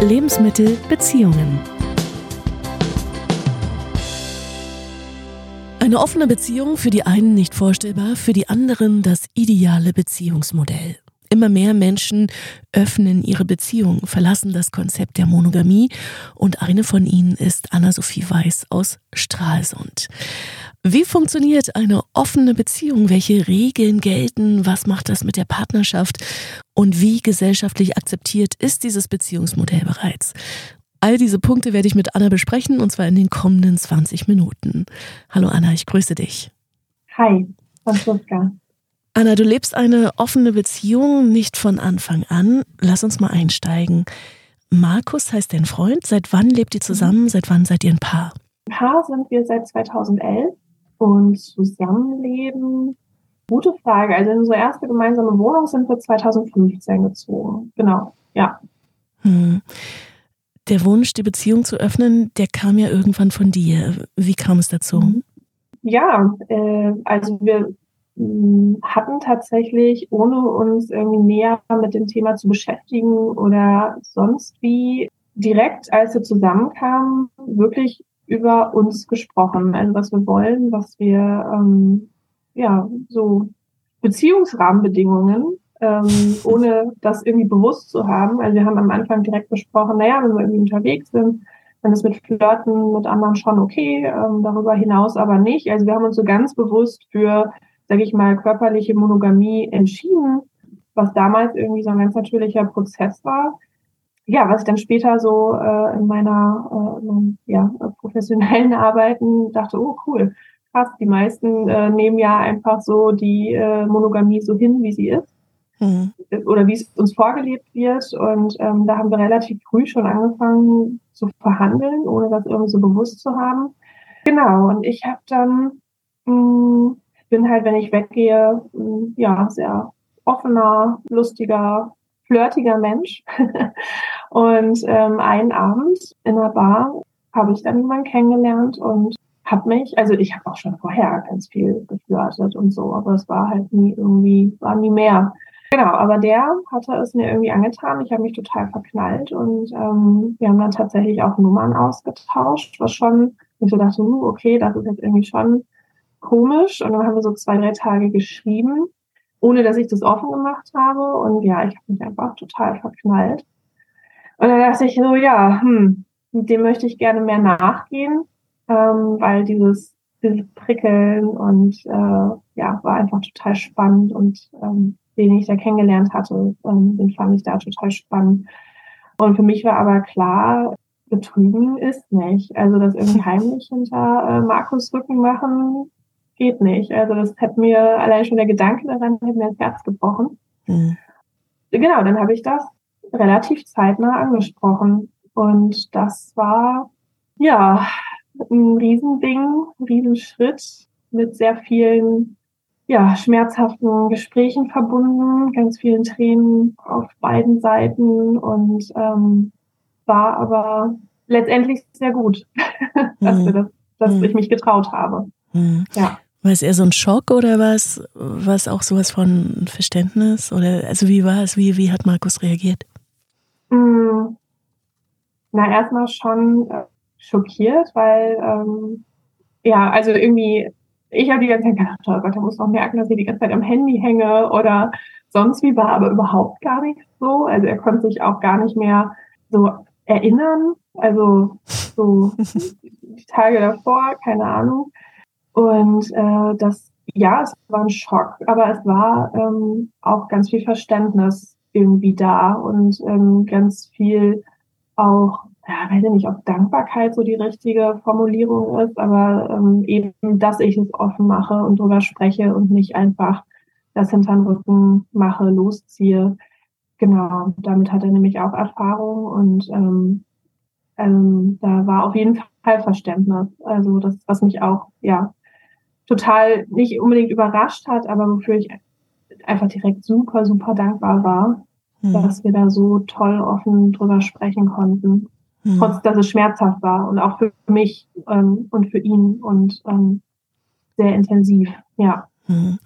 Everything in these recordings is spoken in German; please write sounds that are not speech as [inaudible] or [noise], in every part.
Lebensmittel Beziehungen. Eine offene Beziehung für die einen nicht vorstellbar, für die anderen das ideale Beziehungsmodell. Immer mehr Menschen öffnen ihre Beziehung, verlassen das Konzept der Monogamie und eine von ihnen ist Anna-Sophie Weiß aus Stralsund. Wie funktioniert eine offene Beziehung? Welche Regeln gelten? Was macht das mit der Partnerschaft? Und wie gesellschaftlich akzeptiert ist dieses Beziehungsmodell bereits? All diese Punkte werde ich mit Anna besprechen und zwar in den kommenden 20 Minuten. Hallo Anna, ich grüße dich. Hi, Franziska. Anna, du lebst eine offene Beziehung nicht von Anfang an. Lass uns mal einsteigen. Markus heißt dein Freund. Seit wann lebt ihr zusammen? Seit wann seid ihr ein Paar? Ein Paar sind wir seit 2011 und zusammenleben. Gute Frage. Also in unsere erste gemeinsame Wohnung sind wir 2015 gezogen. Genau, ja. Hm. Der Wunsch, die Beziehung zu öffnen, der kam ja irgendwann von dir. Wie kam es dazu? Ja, äh, also wir hatten tatsächlich, ohne uns irgendwie näher mit dem Thema zu beschäftigen oder sonst wie, direkt, als wir zusammenkamen, wirklich über uns gesprochen. Also was wir wollen, was wir, ähm, ja, so Beziehungsrahmenbedingungen, ähm, [laughs] ohne das irgendwie bewusst zu haben. Also wir haben am Anfang direkt besprochen, naja, wenn wir irgendwie unterwegs sind, dann ist mit Flirten mit anderen schon okay, ähm, darüber hinaus aber nicht. Also wir haben uns so ganz bewusst für sage ich mal, körperliche Monogamie entschieden, was damals irgendwie so ein ganz natürlicher Prozess war. Ja, was ich dann später so äh, in meiner äh, ja, professionellen [laughs] Arbeiten dachte, oh cool, krass, die meisten äh, nehmen ja einfach so die äh, Monogamie so hin, wie sie ist. Mhm. Oder wie es uns vorgelebt wird. Und ähm, da haben wir relativ früh schon angefangen zu verhandeln, ohne das irgendwie so bewusst zu haben. Genau, und ich habe dann mh, hm, bin halt, wenn ich weggehe, ja, sehr offener, lustiger, flirtiger Mensch. [laughs] und ähm, einen Abend in einer Bar habe ich dann jemanden kennengelernt und habe mich, also ich habe auch schon vorher ganz viel geflirtet und so, aber es war halt nie irgendwie, war nie mehr. Genau, aber der hatte es mir irgendwie angetan. Ich habe mich total verknallt und ähm, wir haben dann tatsächlich auch Nummern ausgetauscht, was schon, ich so dachte, uh, okay, das ist jetzt irgendwie schon komisch. Und dann haben wir so zwei, drei Tage geschrieben, ohne dass ich das offen gemacht habe. Und ja, ich habe mich einfach total verknallt. Und dann dachte ich so, ja, hm, mit dem möchte ich gerne mehr nachgehen, ähm, weil dieses, dieses Prickeln und äh, ja, war einfach total spannend und ähm, den ich da kennengelernt hatte, ähm, den fand ich da total spannend. Und für mich war aber klar, betrügen ist nicht. Also das irgendwie [laughs] heimlich hinter äh, Markus Rücken machen, geht nicht. Also das hat mir allein schon der Gedanke daran hat mir das Herz gebrochen. Mhm. Genau, dann habe ich das relativ zeitnah angesprochen. Und das war ja ein Riesending, ein Riesenschritt mit sehr vielen ja, schmerzhaften Gesprächen verbunden, ganz vielen Tränen auf beiden Seiten und ähm, war aber letztendlich sehr gut, [laughs] dass, wir das, dass mhm. ich mich getraut habe. Mhm. Ja. War es eher so ein Schock oder war es, war es auch sowas von Verständnis? Oder also wie war es? Wie, wie hat Markus reagiert? Mm. Na, erstmal schon äh, schockiert, weil ähm, ja, also irgendwie, ich habe die ganze Zeit gedacht, oh Gott, er muss noch merken, dass ich die ganze Zeit am Handy hänge oder sonst wie war, aber überhaupt gar nicht so. Also er konnte sich auch gar nicht mehr so erinnern. Also so [laughs] die Tage davor, keine Ahnung. Und äh, das, ja, es war ein Schock, aber es war ähm, auch ganz viel Verständnis irgendwie da und ähm, ganz viel auch, ja, weiß ich nicht, ob Dankbarkeit so die richtige Formulierung ist, aber ähm, eben, dass ich es offen mache und drüber spreche und nicht einfach das hinterm Rücken mache, losziehe. Genau, damit hat er nämlich auch Erfahrung und ähm, ähm, da war auf jeden Fall Verständnis. Also das, was mich auch, ja, total nicht unbedingt überrascht hat, aber wofür ich einfach direkt super, super dankbar war, mhm. dass wir da so toll offen drüber sprechen konnten. Mhm. Trotz, dass es schmerzhaft war und auch für mich ähm, und für ihn und ähm, sehr intensiv, ja. Mhm.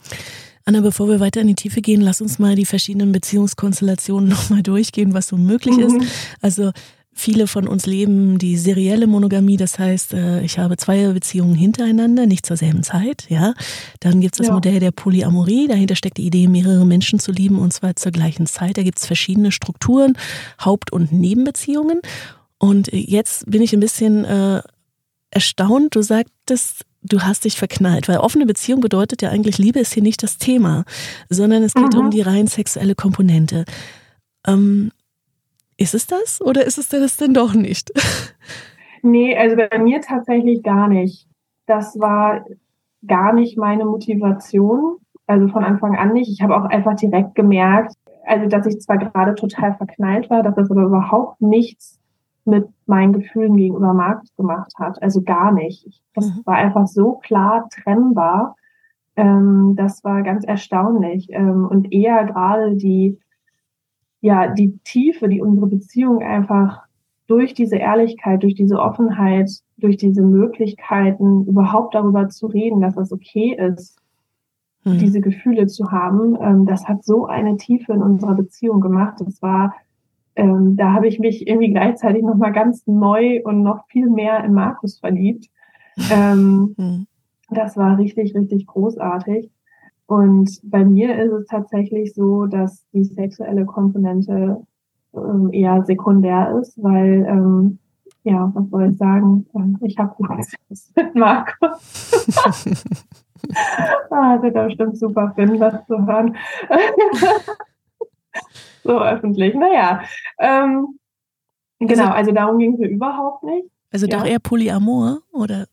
Anna, bevor wir weiter in die Tiefe gehen, lass uns mal die verschiedenen Beziehungskonstellationen [laughs] nochmal durchgehen, was so möglich ist. Mhm. Also Viele von uns leben die serielle Monogamie, das heißt, äh, ich habe zwei Beziehungen hintereinander, nicht zur selben Zeit, ja. Dann gibt es das ja. Modell der Polyamorie, dahinter steckt die Idee, mehrere Menschen zu lieben und zwar zur gleichen Zeit. Da gibt es verschiedene Strukturen, Haupt- und Nebenbeziehungen. Und jetzt bin ich ein bisschen äh, erstaunt, du sagtest, du hast dich verknallt, weil offene Beziehung bedeutet ja eigentlich, Liebe ist hier nicht das Thema, sondern es geht mhm. um die rein sexuelle Komponente. Ähm, ist es das oder ist es das denn doch nicht? Nee, also bei mir tatsächlich gar nicht. Das war gar nicht meine Motivation. Also von Anfang an nicht. Ich habe auch einfach direkt gemerkt, also dass ich zwar gerade total verknallt war, dass das aber überhaupt nichts mit meinen Gefühlen gegenüber Markus gemacht hat. Also gar nicht. Das mhm. war einfach so klar trennbar. Ähm, das war ganz erstaunlich. Ähm, und eher gerade die ja, die Tiefe, die unsere Beziehung einfach durch diese Ehrlichkeit, durch diese Offenheit, durch diese Möglichkeiten überhaupt darüber zu reden, dass es okay ist, hm. diese Gefühle zu haben, ähm, das hat so eine Tiefe in unserer Beziehung gemacht. Das war, ähm, da habe ich mich irgendwie gleichzeitig nochmal ganz neu und noch viel mehr in Markus verliebt. [laughs] Ähm, hm. Das war richtig, richtig großartig. Und bei mir ist es tatsächlich so, dass die sexuelle Komponente ähm, eher sekundär ist, weil, ähm, ja, was soll ich sagen? Ich habe Sex mit Markus. [laughs] ah, das wird er bestimmt super finden, das zu hören. [laughs] so öffentlich. Naja. Ähm, genau, also, also darum ging es mir überhaupt nicht. Also ja. doch eher Polyamor, oder?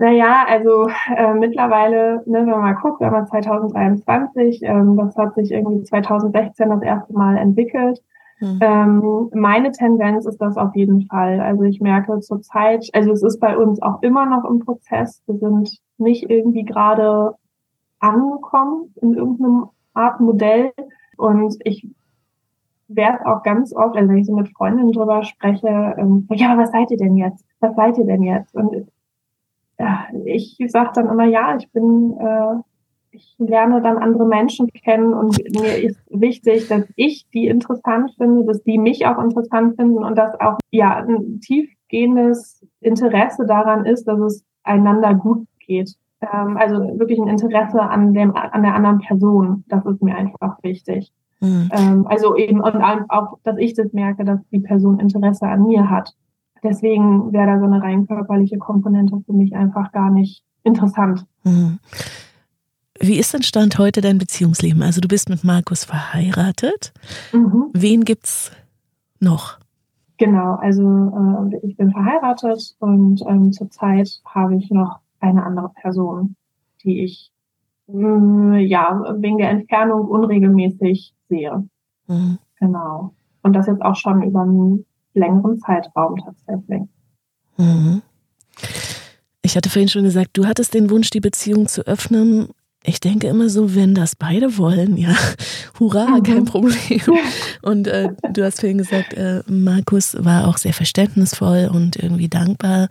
Naja, also äh, mittlerweile, ne, wenn man mal guckt, wir haben 2023, ähm, das hat sich irgendwie 2016 das erste Mal entwickelt. Mhm. Ähm, meine Tendenz ist das auf jeden Fall. Also ich merke zurzeit, also es ist bei uns auch immer noch im Prozess. Wir sind nicht irgendwie gerade angekommen in irgendeinem Art Modell. Und ich werde auch ganz oft, also wenn ich so mit Freundinnen drüber spreche, ähm, ja, aber was seid ihr denn jetzt? Was seid ihr denn jetzt? Und ich sage dann immer, ja, ich bin, äh, ich lerne dann andere Menschen kennen und mir ist wichtig, dass ich die interessant finde, dass die mich auch interessant finden und dass auch ja ein tiefgehendes Interesse daran ist, dass es einander gut geht. Ähm, also wirklich ein Interesse an dem an der anderen Person. Das ist mir einfach wichtig. Mhm. Ähm, also eben und auch, dass ich das merke, dass die Person Interesse an mir hat. Deswegen wäre da so eine rein körperliche Komponente für mich einfach gar nicht interessant. Mhm. Wie ist denn Stand heute dein Beziehungsleben? Also du bist mit Markus verheiratet. Mhm. Wen gibt's noch? Genau, also äh, ich bin verheiratet und ähm, zurzeit habe ich noch eine andere Person, die ich mh, mm, ja wegen der Entfernung unregelmäßig sehe. Mhm. Genau. Und das jetzt auch schon über einen längeren Zeitraum tatsächlich. Mhm. Ich hatte vorhin schon gesagt, du hattest den Wunsch, die Beziehung zu öffnen. Ich denke immer so, wenn das beide wollen, ja, [laughs] hurra, mhm. kein Problem. Und äh, du hast vorhin gesagt, äh, Markus war auch sehr verständnisvoll und irgendwie dankbar.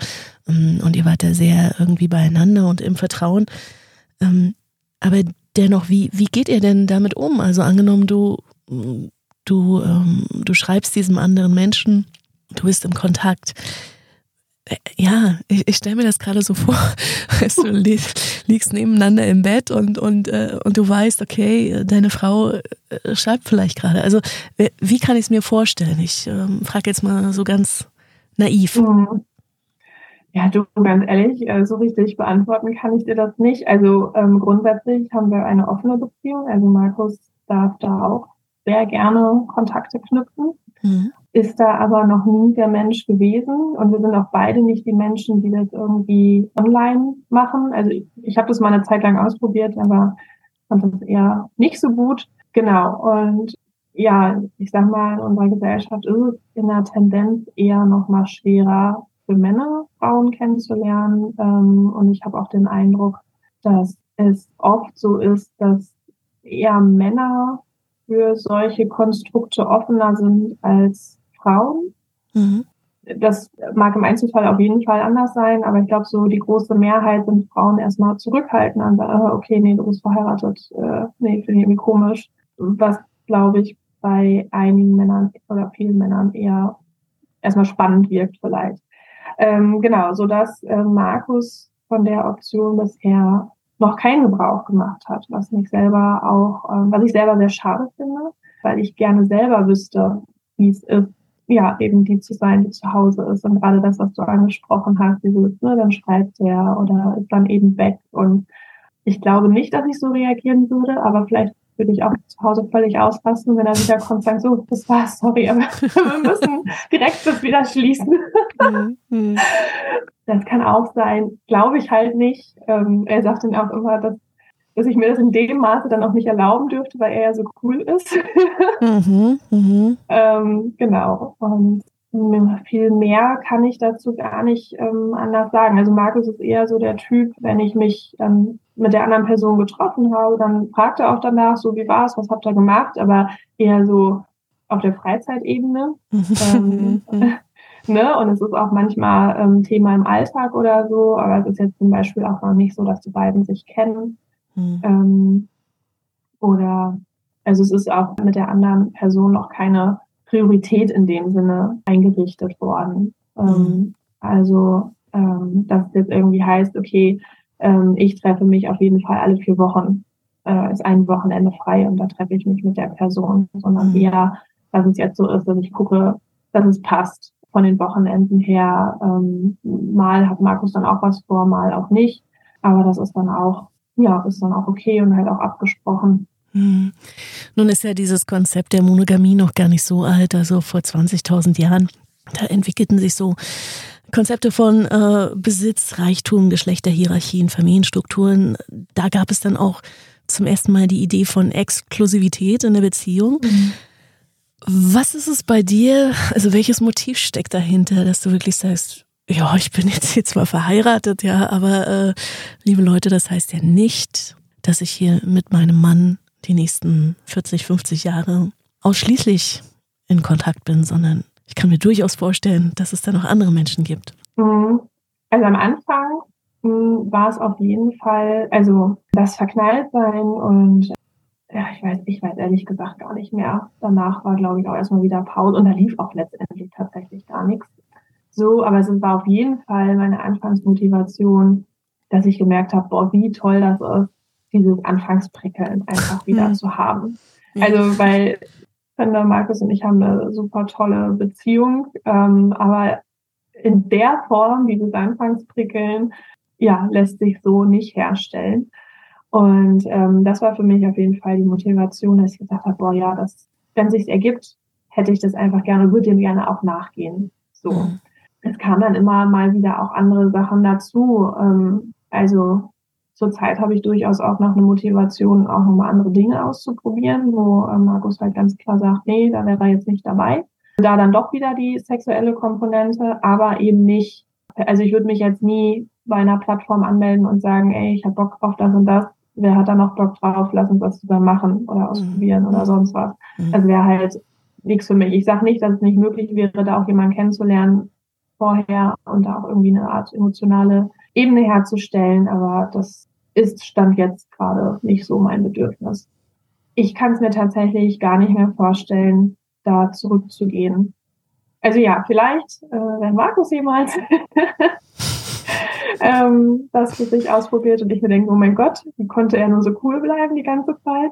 Ähm, und ihr wart da sehr irgendwie beieinander und im Vertrauen. Ähm, aber dennoch, wie, wie geht ihr denn damit um? Also angenommen, du du, ähm, du schreibst diesem anderen Menschen, du bist im Kontakt. Äh, ja, ich, ich stelle mir das gerade so vor, [laughs] weißt du, [laughs] li liegst nebeneinander im Bett und, und, äh, und du weißt, okay, deine Frau äh, schreibt vielleicht gerade. Also wie kann ich es mir vorstellen? Ich ähm, frage jetzt mal so ganz naiv. Mhm. Ja, du, ganz ehrlich, äh, so richtig beantworten kann ich dir das nicht. Also ähm, grundsätzlich haben wir eine offene Beziehung. Also Markus darf da auch sehr gerne Kontakte knüpfen, mhm. ist da aber noch nie der Mensch gewesen. Und wir sind auch beide nicht die Menschen, die das irgendwie online machen. Also ich, ich habe das mal eine Zeit lang ausprobiert, aber fand das eher nicht so gut. Genau. Und ja, ich sag mal, in unserer Gesellschaft ist es in der Tendenz eher noch mal schwerer für Männer, Frauen kennenzulernen. Ähm, und ich habe auch den Eindruck, dass es oft so ist, dass eher Männer für solche Konstrukte offener sind als Frauen. Mhm. Das mag im Einzelfall auf jeden Fall anders sein, aber ich glaube, so die große Mehrheit sind Frauen erstmal zurückhaltend und sagen, ah, okay, nee, du bist verheiratet, äh, nee, finde ich irgendwie komisch. Was, glaube ich, bei einigen Männern oder vielen Männern eher erstmal spannend wirkt vielleicht. Ähm, genau, so dass äh, Markus von der Option bisher noch keinen Gebrauch gemacht hat, was mich selber auch, äh, was ich selber sehr schade finde, weil ich gerne selber wüsste, wie es ist, ja, eben die zu sein, die zu Hause ist. Und gerade das, was du angesprochen hast, dieses, ne, dann schreibt der oder ist dann eben weg. Und ich glaube nicht, dass ich so reagieren würde, aber vielleicht würde ich auch zu Hause völlig ausrasten, wenn er wieder kommt und sagt, so, das war's, sorry, aber [laughs] wir müssen direkt das wieder schließen. Mhm. das kann auch sein, glaube ich halt nicht. Ähm, er sagt dann auch immer, dass dass ich mir das in dem Maße dann auch nicht erlauben dürfte, weil er ja so cool ist. mhm, mh. [laughs] ähm, genau. Und viel mehr kann ich dazu gar nicht ähm, anders sagen. Also Markus ist eher so der Typ, wenn ich mich dann mit der anderen Person getroffen habe, dann fragt er auch danach, so wie war es, was habt ihr gemacht, aber eher so auf der Freizeitebene. [laughs] ähm, [laughs] ne? Und es ist auch manchmal ähm, Thema im Alltag oder so, aber es ist jetzt zum Beispiel auch noch nicht so, dass die beiden sich kennen. Mhm. Ähm, oder also es ist auch mit der anderen Person noch keine Priorität in dem Sinne eingerichtet worden. Mhm. also ähm, dass es jetzt irgendwie heißt, okay, ähm, ich treffe mich auf jeden Fall alle vier Wochen, äh, ist ein Wochenende frei und da treffe ich mich mit der Person, sondern mhm. eher, dass es jetzt so ist, dass ich gucke, dass es passt von den Wochenenden her. Ähm, mal hat Markus dann auch was vor, mal auch nicht. Aber das ist dann auch ja, ist dann auch okay und halt auch abgesprochen. Hm. Nun ist ja dieses Konzept der Monogamie noch gar nicht so alt, also vor 20.000 Jahren. Da entwickelten sich so Konzepte von äh, Besitz, Reichtum, Geschlechterhierarchien, Familienstrukturen. Da gab es dann auch zum ersten Mal die Idee von Exklusivität in der Beziehung. Mhm. Was ist es bei dir? Also welches Motiv steckt dahinter, dass du wirklich sagst, ja, ich bin jetzt hier zwar verheiratet, ja, aber äh, liebe Leute, das heißt ja nicht, dass ich hier mit meinem Mann die nächsten 40, 50 Jahre ausschließlich in Kontakt bin, sondern ich kann mir durchaus vorstellen, dass es da noch andere Menschen gibt. Mhm. Also am Anfang hm, war es auf jeden Fall, also das Verknalltsein und ja, ich weiß, ich weiß ehrlich gesagt gar nicht mehr. Danach war, glaube ich, auch erstmal wieder Pause und da lief auch letztendlich tatsächlich gar nichts so, aber es war auf jeden Fall meine Anfangsmotivation, dass ich gemerkt habe, boah, wie toll das ist, dieses Anfangsprickeln einfach wieder mhm. zu haben. Also, weil Fender, Markus und ich haben eine super tolle Beziehung, ähm, aber in der Form, dieses Anfangsprickeln, ja, lässt sich so nicht herstellen. Und ähm, das war für mich auf jeden Fall die Motivation, dass ich gesagt habe, boah, ja, das, wenn sich's ergibt, hätte ich das einfach gerne, würde dem gerne auch nachgehen. So. Mhm es kamen dann immer mal wieder auch andere Sachen dazu. Ähm, also zurzeit habe ich durchaus auch noch eine Motivation, auch nochmal andere Dinge auszuprobieren, wo ähm, Markus halt ganz klar sagt, nee, da wäre er jetzt nicht dabei. Da dann doch wieder die sexuelle Komponente, aber eben nicht, also ich würde mich jetzt nie bei einer Plattform anmelden und sagen, ey, ich habe Bock auf das und das. Wer hat da noch Bock drauf? Lass uns das zusammen machen oder ausprobieren mhm. oder sonst was. Mhm. Also wäre halt nichts für mich. Ich sage nicht, dass es nicht möglich wäre, da auch jemanden kennenzulernen, vorher und da auch irgendwie eine Art emotionale Ebene herzustellen. Aber das ist Stand jetzt gerade nicht so mein Bedürfnis. Ich kann es mir tatsächlich gar nicht mehr vorstellen, da zurückzugehen. Also ja, vielleicht, äh, wenn Markus jemals [laughs] ähm, das für sich ausprobiert und ich mir denke, oh mein Gott, wie konnte er nur so cool bleiben die ganze Zeit?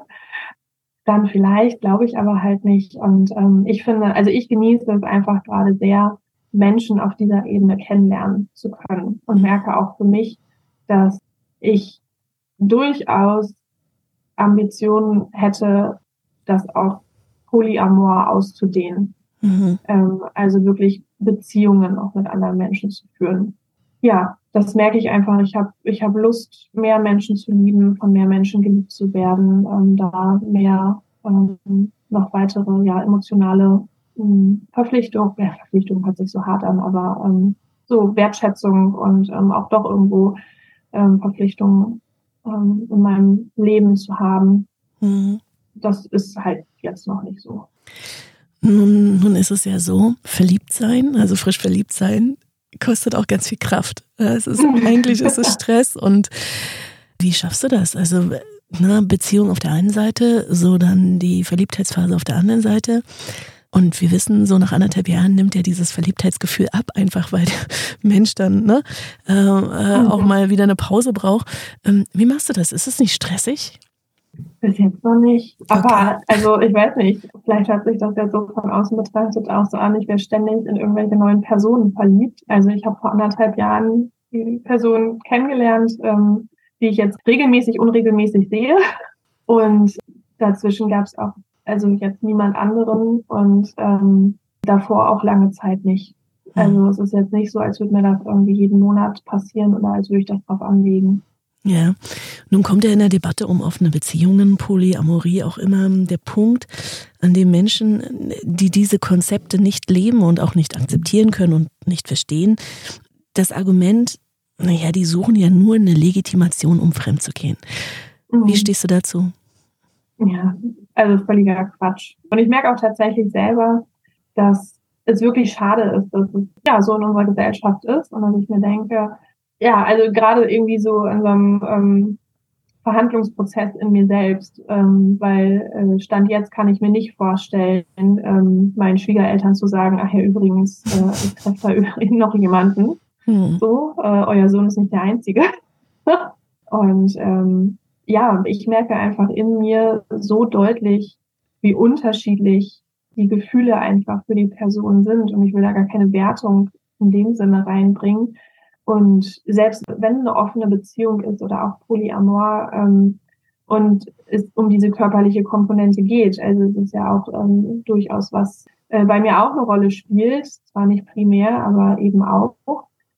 Dann vielleicht, glaube ich aber halt nicht. Und ähm, ich finde, also ich genieße es einfach gerade sehr, Menschen auf dieser Ebene kennenlernen zu können und merke auch für mich, dass ich durchaus Ambitionen hätte, das auch Polyamor auszudehnen. Mhm. Ähm, also wirklich Beziehungen auch mit anderen Menschen zu führen. Ja, das merke ich einfach. Ich habe ich hab Lust, mehr Menschen zu lieben, von mehr Menschen geliebt zu werden, ähm, da mehr ähm, noch weitere ja, emotionale Verpflichtung, ja, Verpflichtung hört sich so hart an, aber ähm, so Wertschätzung und ähm, auch doch irgendwo ähm, Verpflichtung ähm, in meinem Leben zu haben. Mhm. Das ist halt jetzt noch nicht so. Nun, nun ist es ja so, verliebt sein, also frisch verliebt sein, kostet auch ganz viel Kraft. Es ist, [laughs] eigentlich ist es Stress und wie schaffst du das? Also ne, Beziehung auf der einen Seite, so dann die Verliebtheitsphase auf der anderen Seite. Und wir wissen, so nach anderthalb Jahren nimmt ja dieses Verliebtheitsgefühl ab, einfach weil der [laughs] Mensch dann ne, äh, äh, auch mal wieder eine Pause braucht. Ähm, wie machst du das? Ist es nicht stressig? Bis jetzt noch nicht. Aber also ich weiß nicht, vielleicht hat sich das ja so von außen betrachtet auch so an, ich wäre ständig in irgendwelche neuen Personen verliebt. Also ich habe vor anderthalb Jahren die Person kennengelernt, ähm, die ich jetzt regelmäßig, unregelmäßig sehe. Und dazwischen gab es auch also jetzt niemand anderen und ähm, davor auch lange Zeit nicht. Also es ist jetzt nicht so, als würde mir das irgendwie jeden Monat passieren oder als würde ich das drauf anlegen. Ja, nun kommt ja in der Debatte um offene Beziehungen, Polyamorie auch immer der Punkt, an dem Menschen, die diese Konzepte nicht leben und auch nicht akzeptieren können und nicht verstehen, das Argument, naja, die suchen ja nur eine Legitimation, um fremd zu gehen. Mhm. Wie stehst du dazu? Ja, also völliger Quatsch. Und ich merke auch tatsächlich selber, dass es wirklich schade ist, dass es ja so in unserer Gesellschaft ist und dass ich mir denke, ja, also gerade irgendwie so in so einem ähm, Verhandlungsprozess in mir selbst, ähm, weil äh, Stand jetzt kann ich mir nicht vorstellen, ähm, meinen Schwiegereltern zu sagen, ach ja, übrigens, äh, ich treffe da [laughs] übrigens noch jemanden. Hm. So, äh, euer Sohn ist nicht der Einzige. [laughs] und ähm, ja, ich merke einfach in mir so deutlich, wie unterschiedlich die Gefühle einfach für die Person sind. Und ich will da gar keine Wertung in dem Sinne reinbringen. Und selbst wenn eine offene Beziehung ist oder auch Polyamor ähm, und es um diese körperliche Komponente geht, also es ist ja auch ähm, durchaus was äh, bei mir auch eine Rolle spielt, zwar nicht primär, aber eben auch.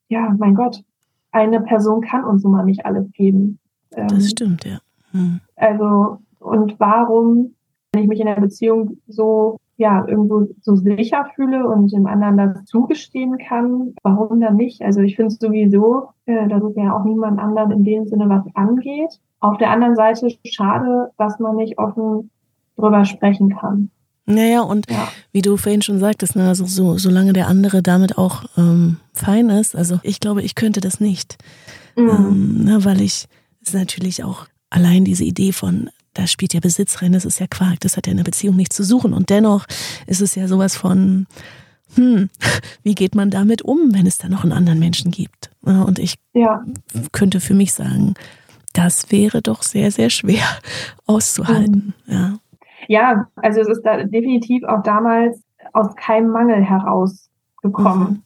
Ja, mein Gott, eine Person kann uns nun mal nicht alles geben. Ähm, das stimmt, ja. Hm. Also, und warum, wenn ich mich in der Beziehung so ja, irgendwo so sicher fühle und dem anderen das zugestehen kann, warum dann nicht? Also ich finde es sowieso, äh, dass es ja auch niemand anderen in dem Sinne was angeht. Auf der anderen Seite schade, dass man nicht offen drüber sprechen kann. Naja, und ja. wie du vorhin schon sagtest, ne, also so, solange der andere damit auch ähm, fein ist, also ich glaube, ich könnte das nicht. Mhm. Ähm, ne, weil ich es natürlich auch allein diese Idee von da spielt ja Besitz rein, das ist ja Quark, das hat ja in der Beziehung nichts zu suchen. Und dennoch ist es ja sowas von, hm, [laughs] wie geht man damit um, wenn es da noch einen anderen Menschen gibt? Und ich ja. könnte für mich sagen, das wäre doch sehr, sehr schwer [laughs] auszuhalten. Mhm. Ja. ja, also es ist da definitiv auch damals aus keinem Mangel herausgekommen. Mhm.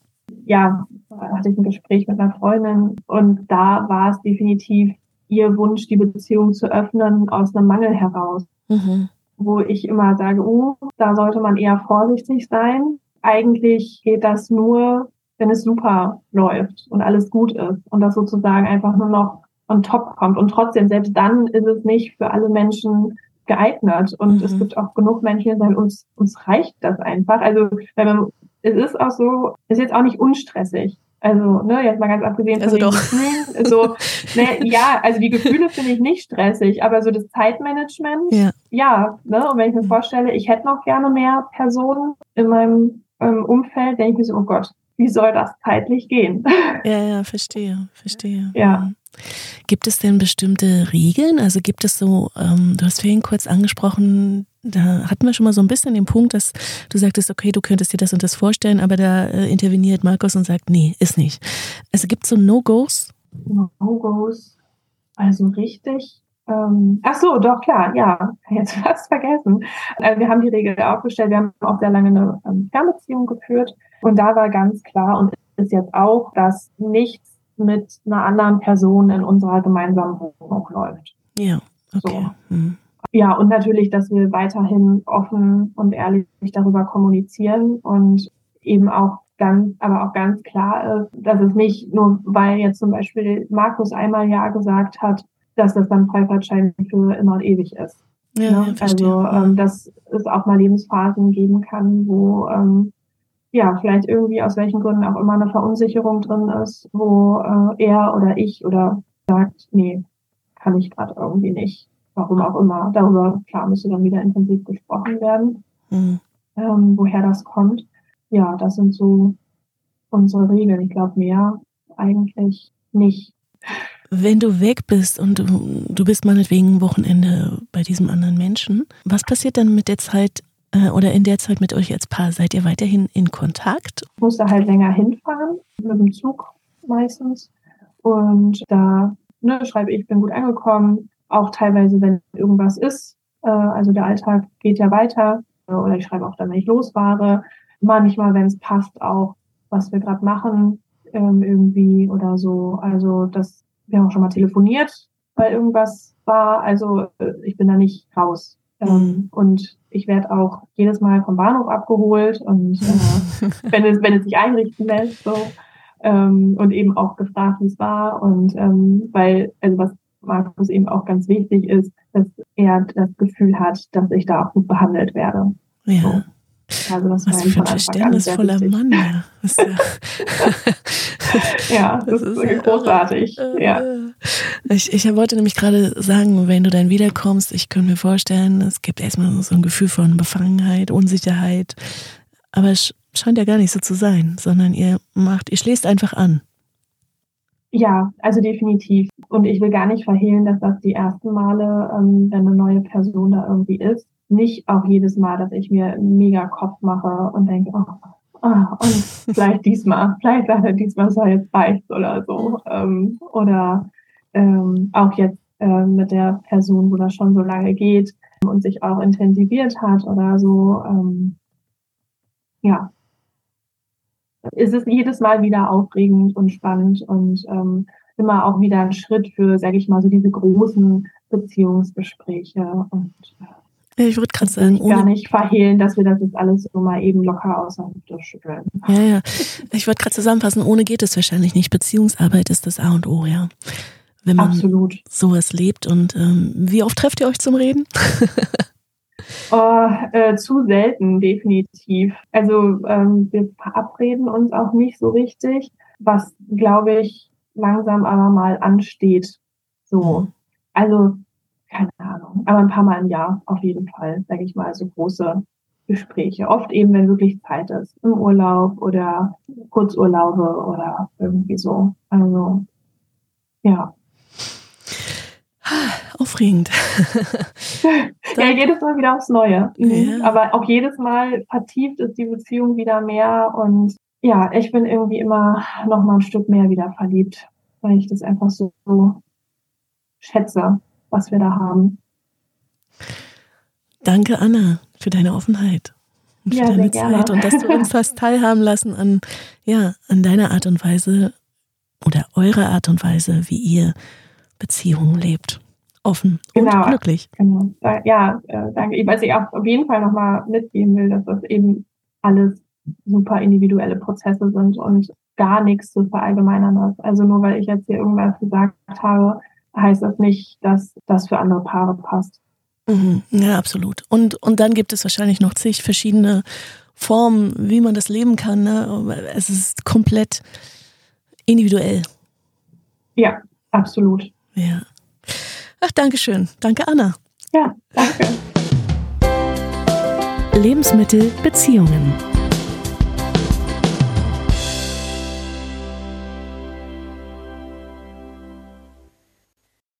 Ja, da hatte ich ein Gespräch mit einer Freundin und da war es definitiv ihr Wunsch, die Beziehung zu öffnen, aus einem Mangel heraus. Mhm. Wo ich immer sage, oh, da sollte man eher vorsichtig sein. Eigentlich geht das nur, wenn es super läuft und alles gut ist und das sozusagen einfach nur noch on top kommt. Und trotzdem, selbst dann ist es nicht für alle Menschen geeignet. Und mhm. es gibt auch genug Menschen, die sagen, uns, uns reicht das einfach. Also, wenn man, es ist auch so, es ist jetzt auch nicht unstressig. Also, ne, jetzt mal ganz abgesehen von also den doch. Gefühlen. So, [laughs] ne, ja, also die Gefühle finde ich nicht stressig, aber so das Zeitmanagement, ja, ja ne, und wenn ich mir vorstelle, ich hätte noch gerne mehr Personen in meinem ähm, Umfeld, denke ich mir so, oh Gott, wie soll das zeitlich gehen? Ja, ja, verstehe, verstehe. Ja. Mhm. Gibt es denn bestimmte Regeln? Also gibt es so, ähm, du hast vorhin kurz angesprochen, da hatten wir schon mal so ein bisschen den Punkt, dass du sagtest, okay, du könntest dir das und das vorstellen, aber da äh, interveniert Markus und sagt, nee, ist nicht. Also gibt es so No-Gos? No-Gos, also richtig. Ähm, ach so, doch klar, ja, jetzt [laughs] fast vergessen. Also wir haben die Regel aufgestellt, wir haben auch sehr lange eine ähm, Fernbeziehung geführt und da war ganz klar und ist jetzt auch, dass nichts mit einer anderen Person in unserer gemeinsamen Wohnung läuft. Ja, okay. So. Mhm. Ja, und natürlich, dass wir weiterhin offen und ehrlich darüber kommunizieren und eben auch ganz, aber auch ganz klar ist, dass es nicht nur, weil jetzt zum Beispiel Markus einmal Ja gesagt hat, dass das dann Freifahrtschein für immer und ewig ist. Ja, ne? ja also, ähm, dass es auch mal Lebensphasen geben kann, wo ähm, ja vielleicht irgendwie aus welchen Gründen auch immer eine Verunsicherung drin ist, wo äh, er oder ich oder sagt, nee, kann ich gerade irgendwie nicht warum auch immer. Darüber, klar, müsste dann wieder intensiv gesprochen werden, mhm. ähm, woher das kommt. Ja, das sind so unsere Regeln. Ich glaube, mehr eigentlich nicht. Wenn du weg bist und du, du bist meinetwegen Wochenende bei diesem anderen Menschen, was passiert dann mit der Zeit äh, oder in der Zeit mit euch als Paar? Seid ihr weiterhin in Kontakt? Ich musste halt länger hinfahren, mit dem Zug meistens. Und da ne, schreibe ich, bin gut angekommen. Auch teilweise, wenn irgendwas ist. Äh, also der Alltag geht ja weiter. Oder ich schreibe auch dann, wenn ich losfahre. Manchmal, wenn es passt, auch, was wir gerade machen, ähm, irgendwie oder so. Also das, wir haben auch schon mal telefoniert, weil irgendwas war. Also äh, ich bin da nicht raus. Ähm, mhm. Und ich werde auch jedes Mal vom Bahnhof abgeholt und äh, [laughs] wenn es wenn es sich einrichten lässt so ähm, und eben auch gefragt, wie es war und ähm, weil also was Markus eben auch ganz wichtig ist, dass er das Gefühl hat, dass ich da auch gut behandelt werde. Ja. So. Also das Was für ein verständnisvoller Mann. Ja, das ist, ja, ja das, das ist, ist großartig. Ja. Ich, ich wollte nämlich gerade sagen, wenn du dann wiederkommst, ich könnte mir vorstellen, es gibt erstmal so ein Gefühl von Befangenheit, Unsicherheit. Aber es scheint ja gar nicht so zu sein, sondern ihr macht, ihr schließt einfach an. Ja, also definitiv. Und ich will gar nicht verhehlen, dass das die ersten Male, ähm, wenn eine neue Person da irgendwie ist, nicht auch jedes Mal, dass ich mir mega Kopf mache und denke, oh, oh, und vielleicht [laughs] diesmal, vielleicht sagt er diesmal soll jetzt reicht oder so. Ähm, oder ähm, auch jetzt äh, mit der Person, wo das schon so lange geht und sich auch intensiviert hat oder so. Ähm, ja, ist es jedes Mal wieder aufregend und spannend und ähm, immer auch wieder ein Schritt für, sage ich mal, so diese großen Beziehungsgespräche und äh, ich würde gerade sagen, ohne gar nicht verhehlen, dass wir das jetzt alles so mal eben locker aus der Hüfte schütteln. Ja, ja. Ich würde gerade zusammenfassen, ohne geht es wahrscheinlich nicht. Beziehungsarbeit ist das A und O, ja. Wenn man Absolut. sowas lebt. Und ähm, wie oft trefft ihr euch zum Reden? [laughs] oh, äh, zu selten, definitiv. Also ähm, wir verabreden uns auch nicht so richtig, was, glaube ich, langsam aber mal ansteht. So. Also keine Ahnung, aber ein paar Mal im Jahr auf jeden Fall, sage ich mal, so große Gespräche. Oft eben, wenn wirklich Zeit ist, im Urlaub oder Kurzurlaube oder irgendwie so. Also, ja. Aufregend. [laughs] ja, jedes Mal wieder aufs Neue. Mhm. Ja. Aber auch jedes Mal vertieft ist die Beziehung wieder mehr und ja, ich bin irgendwie immer noch mal ein Stück mehr wieder verliebt, weil ich das einfach so, schätze was wir da haben. Danke, Anna, für deine Offenheit und für ja, deine Zeit und dass du uns [laughs] hast teilhaben lassen an, ja, an deiner Art und Weise oder eurer Art und Weise, wie ihr Beziehungen lebt. Offen genau, und glücklich. Genau. Ja, äh, danke. Was ich auch auf jeden Fall nochmal mitgeben will, dass das eben alles super individuelle Prozesse sind und gar nichts zu verallgemeinern ist. Also nur weil ich jetzt hier irgendwas gesagt habe, heißt das nicht, dass das für andere Paare passt. Mhm, ja, absolut. Und, und dann gibt es wahrscheinlich noch zig verschiedene Formen, wie man das leben kann. Ne? Es ist komplett individuell. Ja, absolut. Ja. Ach, danke schön. Danke, Anna. Ja, danke. Lebensmittel Beziehungen.